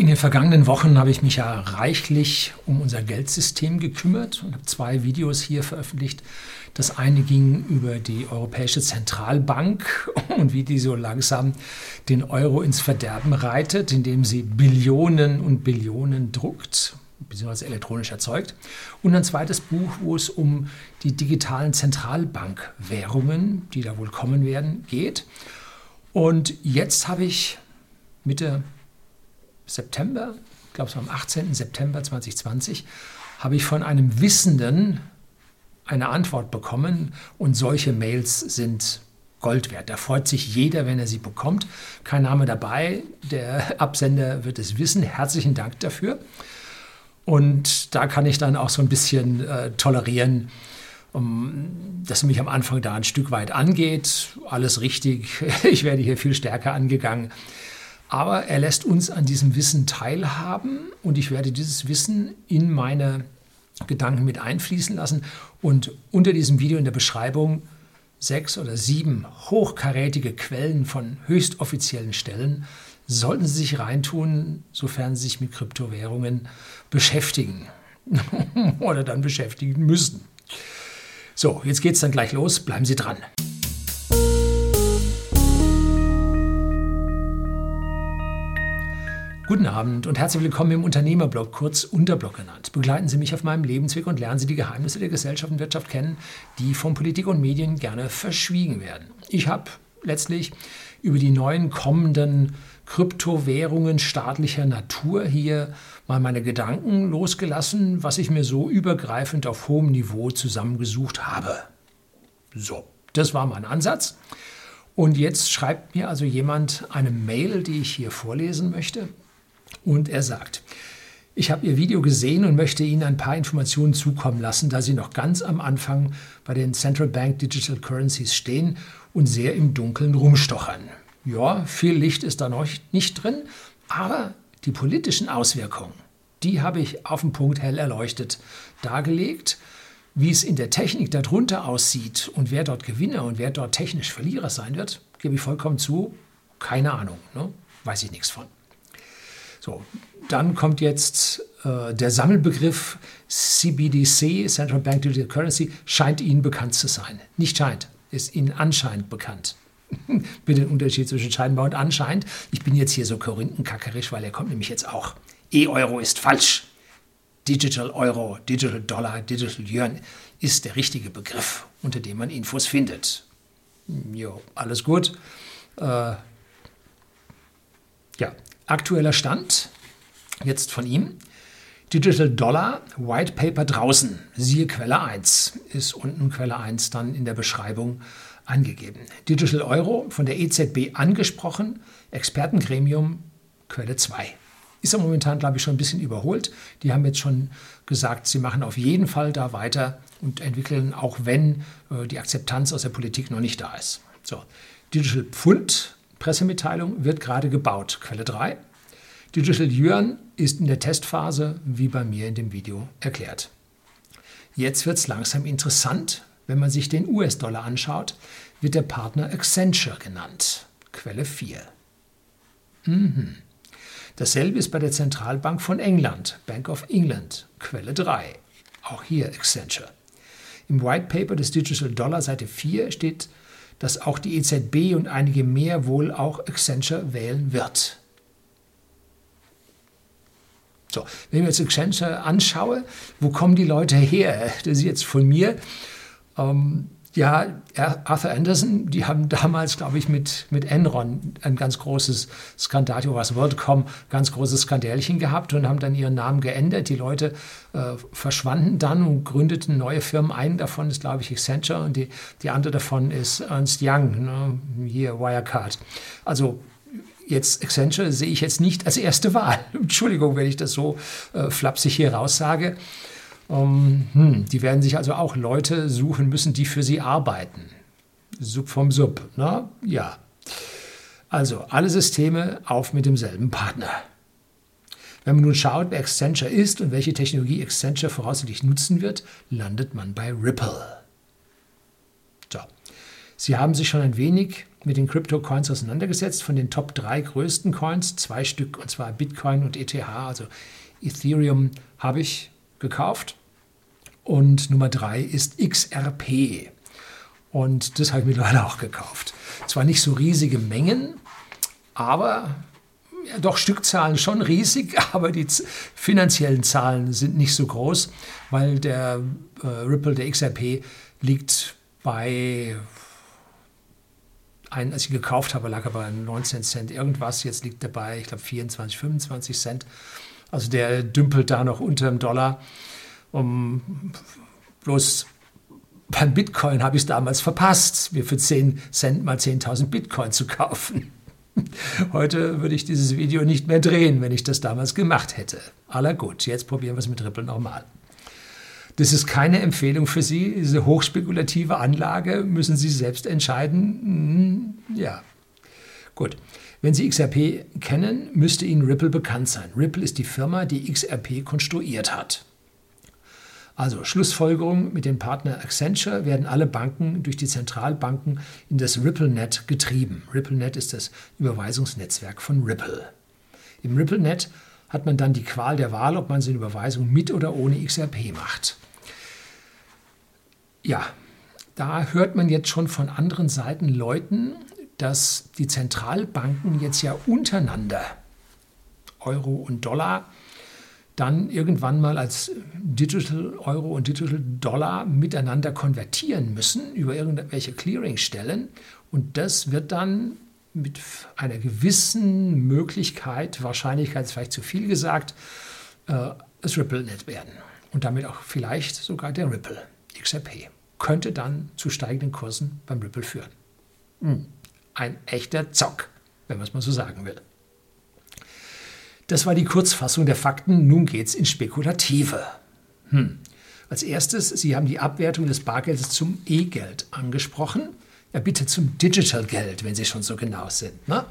In den vergangenen Wochen habe ich mich ja reichlich um unser Geldsystem gekümmert und habe zwei Videos hier veröffentlicht. Das eine ging über die Europäische Zentralbank und wie die so langsam den Euro ins Verderben reitet, indem sie Billionen und Billionen druckt bzw. elektronisch erzeugt. Und ein zweites Buch, wo es um die digitalen Zentralbankwährungen, die da wohl kommen werden, geht. Und jetzt habe ich Mitte September, ich glaube es war am 18. September 2020, habe ich von einem Wissenden eine Antwort bekommen und solche Mails sind Gold wert. Da freut sich jeder, wenn er sie bekommt. Kein Name dabei, der Absender wird es wissen. Herzlichen Dank dafür. Und da kann ich dann auch so ein bisschen äh, tolerieren, um, dass mich am Anfang da ein Stück weit angeht. Alles richtig, ich werde hier viel stärker angegangen. Aber er lässt uns an diesem Wissen teilhaben und ich werde dieses Wissen in meine Gedanken mit einfließen lassen. Und unter diesem Video in der Beschreibung sechs oder sieben hochkarätige Quellen von höchst offiziellen Stellen sollten Sie sich reintun, sofern Sie sich mit Kryptowährungen beschäftigen oder dann beschäftigen müssen. So, jetzt geht es dann gleich los. Bleiben Sie dran. Guten Abend und herzlich willkommen im Unternehmerblog, kurz Unterblog genannt. Begleiten Sie mich auf meinem Lebensweg und lernen Sie die Geheimnisse der Gesellschaft und Wirtschaft kennen, die von Politik und Medien gerne verschwiegen werden. Ich habe letztlich über die neuen kommenden Kryptowährungen staatlicher Natur hier mal meine Gedanken losgelassen, was ich mir so übergreifend auf hohem Niveau zusammengesucht habe. So, das war mein Ansatz. Und jetzt schreibt mir also jemand eine Mail, die ich hier vorlesen möchte. Und er sagt, ich habe Ihr Video gesehen und möchte Ihnen ein paar Informationen zukommen lassen, da Sie noch ganz am Anfang bei den Central Bank Digital Currencies stehen und sehr im Dunkeln rumstochern. Ja, viel Licht ist da noch nicht drin, aber die politischen Auswirkungen, die habe ich auf den Punkt hell erleuchtet dargelegt. Wie es in der Technik darunter aussieht und wer dort Gewinner und wer dort technisch Verlierer sein wird, gebe ich vollkommen zu, keine Ahnung, ne? weiß ich nichts von. So, dann kommt jetzt äh, der Sammelbegriff CBDC, Central Bank Digital Currency, scheint Ihnen bekannt zu sein. Nicht scheint, ist Ihnen anscheinend bekannt. Bitte den Unterschied zwischen scheinbar und anscheinend. Ich bin jetzt hier so korinthenkackerisch, weil er kommt nämlich jetzt auch. E-Euro ist falsch. Digital Euro, Digital Dollar, Digital Yuan ist der richtige Begriff, unter dem man Infos findet. Jo, alles gut. Äh, ja, Aktueller Stand, jetzt von ihm. Digital Dollar, White Paper draußen, siehe Quelle 1, ist unten Quelle 1 dann in der Beschreibung angegeben. Digital Euro von der EZB angesprochen, Expertengremium Quelle 2. Ist ja momentan, glaube ich, schon ein bisschen überholt. Die haben jetzt schon gesagt, sie machen auf jeden Fall da weiter und entwickeln, auch wenn äh, die Akzeptanz aus der Politik noch nicht da ist. So, Digital Pfund Pressemitteilung wird gerade gebaut. Quelle 3. Digital Yuan ist in der Testphase, wie bei mir in dem Video erklärt. Jetzt wird es langsam interessant. Wenn man sich den US-Dollar anschaut, wird der Partner Accenture genannt. Quelle 4. Mhm. Dasselbe ist bei der Zentralbank von England, Bank of England, Quelle 3. Auch hier Accenture. Im White Paper des Digital Dollar Seite 4 steht dass auch die EZB und einige mehr wohl auch Accenture wählen wird. So, wenn ich mir jetzt Accenture anschaue, wo kommen die Leute her? Das ist jetzt von mir. Ähm, ja, Arthur Anderson, die haben damals, glaube ich, mit, mit Enron ein ganz großes Skandal, was WorldCom, ganz großes Skandälchen gehabt und haben dann ihren Namen geändert. Die Leute äh, verschwanden dann und gründeten neue Firmen. Einen davon ist, glaube ich, Accenture und die, die andere davon ist Ernst Young, ne? hier Wirecard. Also jetzt Accenture sehe ich jetzt nicht als erste Wahl. Entschuldigung, wenn ich das so äh, flapsig hier raussage. Um, ähm, hm, die werden sich also auch Leute suchen müssen, die für sie arbeiten. Sub vom Sub, ne? Ja. Also alle Systeme auf mit demselben Partner. Wenn man nun schaut, wer Accenture ist und welche Technologie Accenture voraussichtlich nutzen wird, landet man bei Ripple. So. Sie haben sich schon ein wenig mit den Crypto-Coins auseinandergesetzt. Von den Top drei größten Coins, zwei Stück, und zwar Bitcoin und ETH, also Ethereum, habe ich gekauft. Und Nummer drei ist XRP. Und das habe ich mittlerweile auch gekauft. Zwar nicht so riesige Mengen, aber ja, doch Stückzahlen schon riesig, aber die finanziellen Zahlen sind nicht so groß, weil der äh, Ripple, der XRP, liegt bei, ein, als ich gekauft habe, lag er bei 19 Cent irgendwas, jetzt liegt er bei, ich glaube, 24, 25 Cent. Also der dümpelt da noch unter dem Dollar. Um, bloß beim Bitcoin habe ich es damals verpasst, mir für 10 Cent mal 10.000 Bitcoin zu kaufen. Heute würde ich dieses Video nicht mehr drehen, wenn ich das damals gemacht hätte. Aller gut, jetzt probieren wir es mit Ripple nochmal. Das ist keine Empfehlung für Sie. Diese hochspekulative Anlage müssen Sie selbst entscheiden. Hm, ja, gut. Wenn Sie XRP kennen, müsste Ihnen Ripple bekannt sein. Ripple ist die Firma, die XRP konstruiert hat. Also Schlussfolgerung, mit dem Partner Accenture werden alle Banken durch die Zentralbanken in das RippleNet getrieben. RippleNet ist das Überweisungsnetzwerk von Ripple. Im RippleNet hat man dann die Qual der Wahl, ob man seine Überweisung mit oder ohne XRP macht. Ja, da hört man jetzt schon von anderen Seiten Leuten, dass die Zentralbanken jetzt ja untereinander Euro und Dollar dann irgendwann mal als Digital Euro und Digital Dollar miteinander konvertieren müssen über irgendwelche Clearingstellen. Und das wird dann mit einer gewissen Möglichkeit, Wahrscheinlichkeit ist vielleicht zu viel gesagt, äh, das RippleNet werden. Und damit auch vielleicht sogar der Ripple XRP. Könnte dann zu steigenden Kursen beim Ripple führen. Hm. Ein echter Zock, wenn man es mal so sagen will. Das war die Kurzfassung der Fakten. Nun geht's ins Spekulative. Hm. Als erstes, Sie haben die Abwertung des Bargeldes zum E-Geld angesprochen. Ja, bitte zum Digital Geld, wenn Sie schon so genau sind. Ne?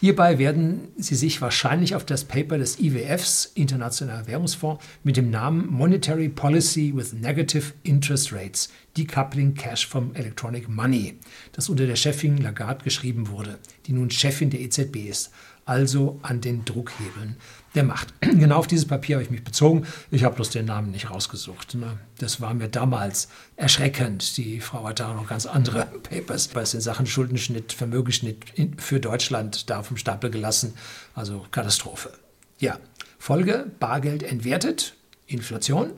Hierbei werden Sie sich wahrscheinlich auf das Paper des IWFs, Internationaler Währungsfonds, mit dem Namen Monetary Policy with Negative Interest Rates, Decoupling Cash from Electronic Money, das unter der Chefin Lagarde geschrieben wurde, die nun Chefin der EZB ist, also an den Druckhebeln der Macht. Genau auf dieses Papier habe ich mich bezogen. Ich habe bloß den Namen nicht rausgesucht. Ne? Das war mir damals erschreckend. Die Frau hat da noch ganz andere Papers was in Sachen Schuldenschnitt, Vermögensschnitt für Deutschland da vom Stapel gelassen. Also Katastrophe. Ja, Folge, Bargeld entwertet, Inflation.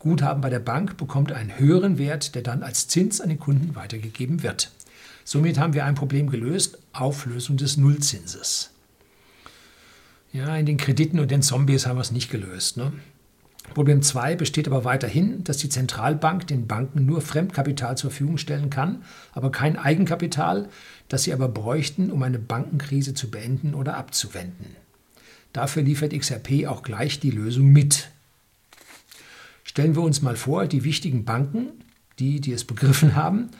Guthaben bei der Bank bekommt einen höheren Wert, der dann als Zins an den Kunden weitergegeben wird. Somit haben wir ein Problem gelöst, Auflösung des Nullzinses. Ja, in den Krediten und den Zombies haben wir es nicht gelöst. Ne? Problem 2 besteht aber weiterhin, dass die Zentralbank den Banken nur Fremdkapital zur Verfügung stellen kann, aber kein Eigenkapital, das sie aber bräuchten, um eine Bankenkrise zu beenden oder abzuwenden. Dafür liefert XRP auch gleich die Lösung mit. Stellen wir uns mal vor, die wichtigen Banken, die, die es begriffen haben,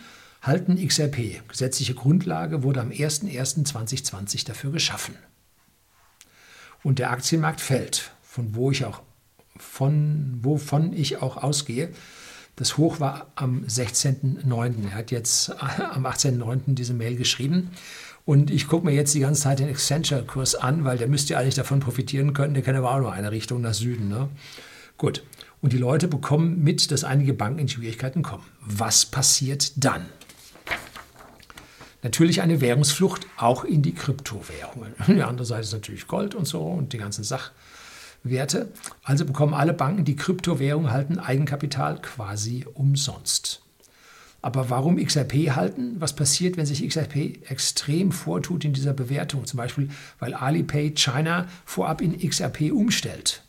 halten XRP. Gesetzliche Grundlage wurde am 01.01.2020 dafür geschaffen und der Aktienmarkt fällt, von wo ich auch von wovon ich auch ausgehe. Das Hoch war am 16.09. Er hat jetzt am 18.09. diese Mail geschrieben. Und ich gucke mir jetzt die ganze Zeit den Accenture-Kurs an, weil der müsste ja eigentlich davon profitieren können. Der kann aber auch nur eine Richtung nach Süden. Ne? Gut. Und die Leute bekommen mit, dass einige Banken in Schwierigkeiten kommen. Was passiert dann? Natürlich eine Währungsflucht auch in die Kryptowährungen. Die andere Seite ist natürlich Gold und so und die ganzen Sachwerte. Also bekommen alle Banken, die Kryptowährungen halten, Eigenkapital quasi umsonst. Aber warum XRP halten? Was passiert, wenn sich XRP extrem vortut in dieser Bewertung? Zum Beispiel, weil Alipay China vorab in XRP umstellt.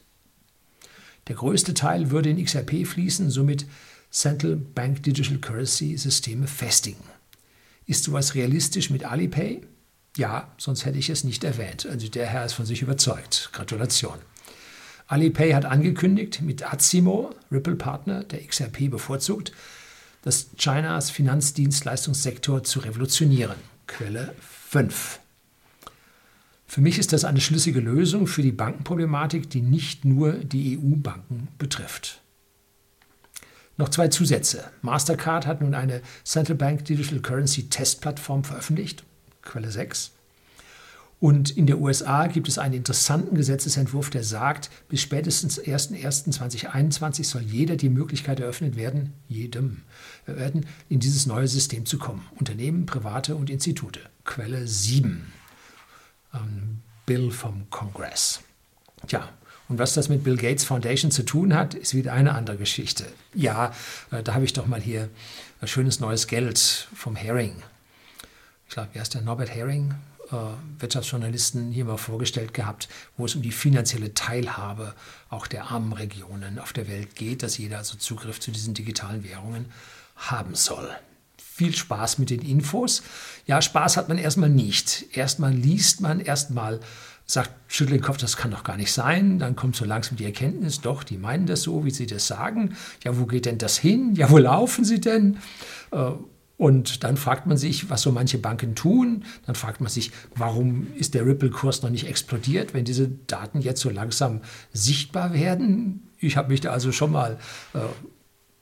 Der größte Teil würde in XRP fließen, somit Central Bank Digital Currency Systeme festigen. Ist sowas realistisch mit Alipay? Ja, sonst hätte ich es nicht erwähnt. Also der Herr ist von sich überzeugt. Gratulation. Alipay hat angekündigt, mit Azimo, Ripple-Partner, der XRP bevorzugt, das Chinas Finanzdienstleistungssektor zu revolutionieren. Quelle 5. Für mich ist das eine schlüssige Lösung für die Bankenproblematik, die nicht nur die EU-Banken betrifft. Noch zwei Zusätze. Mastercard hat nun eine Central Bank Digital Currency Testplattform veröffentlicht, Quelle 6. Und in der USA gibt es einen interessanten Gesetzesentwurf, der sagt, bis spätestens 01.01.2021 soll jeder die Möglichkeit eröffnet werden, jedem werden, in dieses neue System zu kommen. Unternehmen, Private und Institute. Quelle 7. Ähm, Bill vom Kongress. Tja, und was das mit Bill Gates Foundation zu tun hat, ist wieder eine andere Geschichte. Ja, äh, da habe ich doch mal hier ein schönes neues Geld vom Herring. Ich glaube, wer ist der Norbert Herring? Äh, Wirtschaftsjournalisten hier mal vorgestellt gehabt, wo es um die finanzielle Teilhabe auch der armen Regionen auf der Welt geht, dass jeder also Zugriff zu diesen digitalen Währungen haben soll. Viel Spaß mit den Infos. Ja, Spaß hat man erstmal nicht. Erstmal liest man, erstmal sagt, schüttelt den Kopf, das kann doch gar nicht sein. Dann kommt so langsam die Erkenntnis, doch, die meinen das so, wie sie das sagen. Ja, wo geht denn das hin? Ja, wo laufen sie denn? Äh, und dann fragt man sich, was so manche Banken tun. Dann fragt man sich, warum ist der Ripple-Kurs noch nicht explodiert, wenn diese Daten jetzt so langsam sichtbar werden. Ich habe mich da also schon mal äh,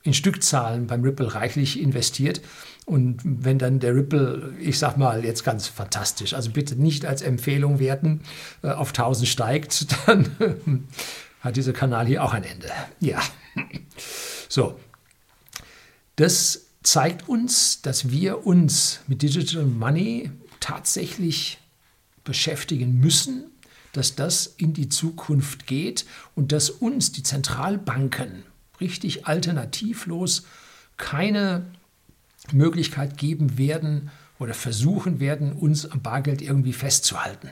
in Stückzahlen beim Ripple reichlich investiert. Und wenn dann der Ripple, ich sag mal jetzt ganz fantastisch, also bitte nicht als Empfehlung werten, äh, auf 1000 steigt, dann hat dieser Kanal hier auch ein Ende. Ja. So. Das zeigt uns, dass wir uns mit Digital Money tatsächlich beschäftigen müssen, dass das in die Zukunft geht und dass uns die Zentralbanken richtig alternativlos keine Möglichkeit geben werden oder versuchen werden, uns am Bargeld irgendwie festzuhalten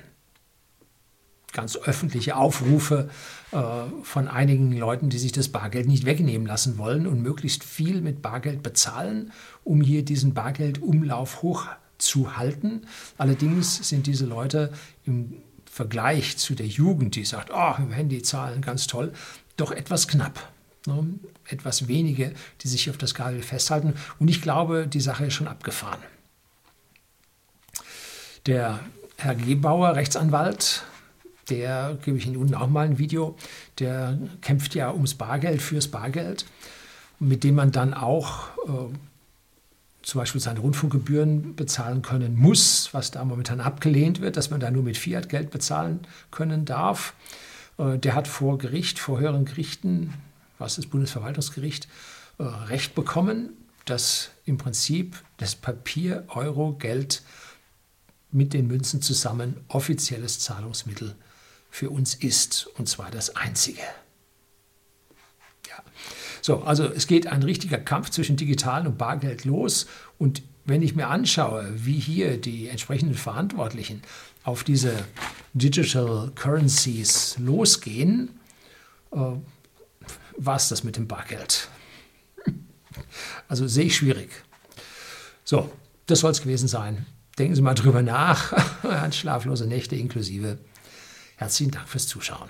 ganz öffentliche Aufrufe äh, von einigen Leuten, die sich das Bargeld nicht wegnehmen lassen wollen und möglichst viel mit Bargeld bezahlen, um hier diesen Bargeldumlauf hochzuhalten. Allerdings sind diese Leute im Vergleich zu der Jugend, die sagt, oh, im Handy zahlen ganz toll, doch etwas knapp. Ne? Etwas wenige, die sich auf das Bargeld festhalten. Und ich glaube, die Sache ist schon abgefahren. Der Herr Gebauer, Rechtsanwalt, der, gebe ich Ihnen unten auch mal ein Video, der kämpft ja ums Bargeld, fürs Bargeld, mit dem man dann auch äh, zum Beispiel seine Rundfunkgebühren bezahlen können muss, was da momentan abgelehnt wird, dass man da nur mit Fiat-Geld bezahlen können darf. Äh, der hat vor Gericht, vor höheren Gerichten, was das Bundesverwaltungsgericht, äh, Recht bekommen, dass im Prinzip das Papier, Euro, Geld mit den Münzen zusammen offizielles Zahlungsmittel für uns ist, und zwar das einzige. Ja. So, also es geht ein richtiger Kampf zwischen Digital und Bargeld los und wenn ich mir anschaue, wie hier die entsprechenden Verantwortlichen auf diese Digital Currencies losgehen, äh, war es das mit dem Bargeld. Also sehe ich schwierig. So, das soll es gewesen sein. Denken Sie mal drüber nach. Schlaflose Nächte inklusive. Herzlichen Dank fürs Zuschauen.